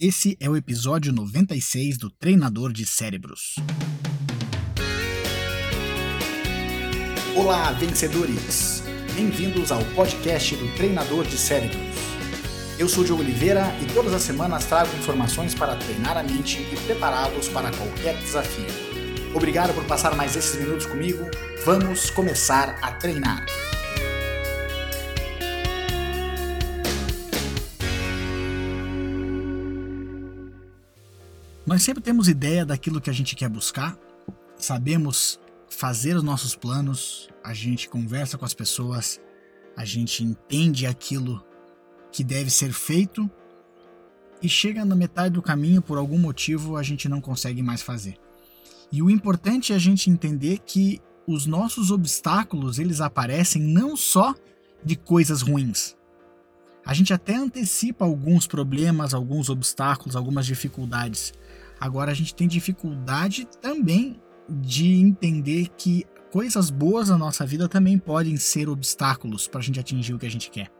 Esse é o episódio 96 do Treinador de Cérebros. Olá, vencedores! Bem-vindos ao podcast do Treinador de Cérebros. Eu sou Diogo Oliveira e todas as semanas trago informações para treinar a mente e prepará-los para qualquer desafio. Obrigado por passar mais esses minutos comigo. Vamos começar a treinar. Nós sempre temos ideia daquilo que a gente quer buscar, sabemos fazer os nossos planos, a gente conversa com as pessoas, a gente entende aquilo que deve ser feito e chega na metade do caminho, por algum motivo, a gente não consegue mais fazer. E o importante é a gente entender que os nossos obstáculos, eles aparecem não só de coisas ruins. A gente até antecipa alguns problemas, alguns obstáculos, algumas dificuldades, Agora a gente tem dificuldade também de entender que coisas boas na nossa vida também podem ser obstáculos para a gente atingir o que a gente quer.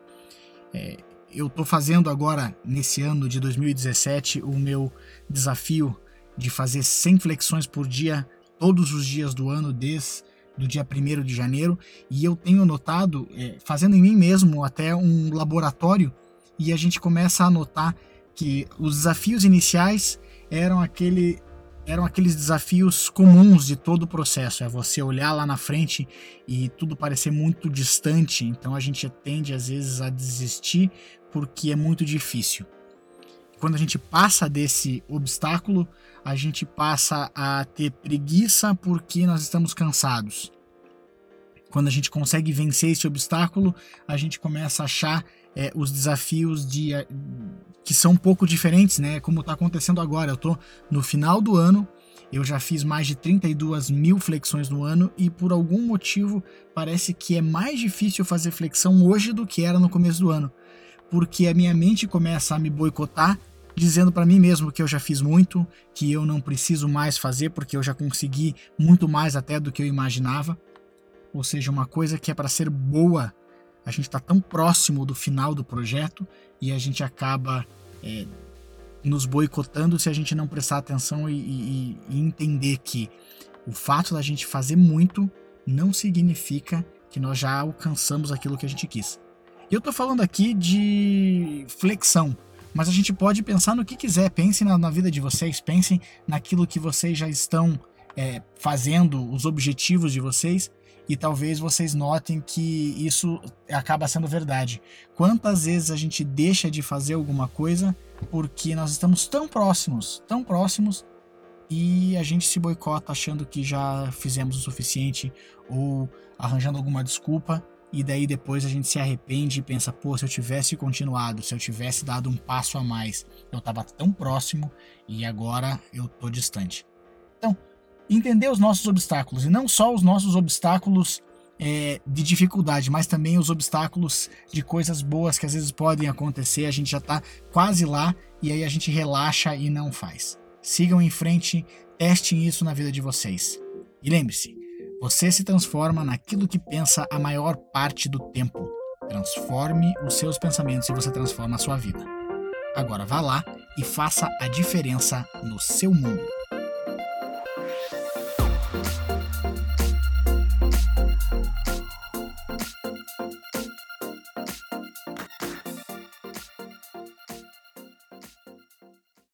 É, eu estou fazendo agora, nesse ano de 2017, o meu desafio de fazer 100 flexões por dia, todos os dias do ano, desde do dia 1 de janeiro, e eu tenho notado, é, fazendo em mim mesmo até um laboratório, e a gente começa a notar que os desafios iniciais eram aquele eram aqueles desafios comuns de todo o processo. É você olhar lá na frente e tudo parecer muito distante. Então a gente tende às vezes a desistir porque é muito difícil. Quando a gente passa desse obstáculo, a gente passa a ter preguiça porque nós estamos cansados. Quando a gente consegue vencer esse obstáculo, a gente começa a achar é, os desafios de, que são um pouco diferentes, né? Como está acontecendo agora. Eu estou no final do ano, eu já fiz mais de 32 mil flexões no ano e por algum motivo parece que é mais difícil fazer flexão hoje do que era no começo do ano, porque a minha mente começa a me boicotar, dizendo para mim mesmo que eu já fiz muito, que eu não preciso mais fazer porque eu já consegui muito mais até do que eu imaginava. Ou seja, uma coisa que é para ser boa a gente está tão próximo do final do projeto e a gente acaba é, nos boicotando se a gente não prestar atenção e, e, e entender que o fato da gente fazer muito não significa que nós já alcançamos aquilo que a gente quis. Eu estou falando aqui de flexão, mas a gente pode pensar no que quiser. Pensem na, na vida de vocês, pensem naquilo que vocês já estão é, fazendo, os objetivos de vocês, e talvez vocês notem que isso acaba sendo verdade. Quantas vezes a gente deixa de fazer alguma coisa porque nós estamos tão próximos, tão próximos e a gente se boicota achando que já fizemos o suficiente ou arranjando alguma desculpa e daí depois a gente se arrepende e pensa, pô, se eu tivesse continuado, se eu tivesse dado um passo a mais, eu estava tão próximo e agora eu tô distante. Então, entender os nossos obstáculos e não só os nossos obstáculos é, de dificuldade, mas também os obstáculos de coisas boas que às vezes podem acontecer. A gente já está quase lá e aí a gente relaxa e não faz. Sigam em frente, testem isso na vida de vocês. E lembre-se, você se transforma naquilo que pensa a maior parte do tempo. Transforme os seus pensamentos e você transforma a sua vida. Agora vá lá e faça a diferença no seu mundo.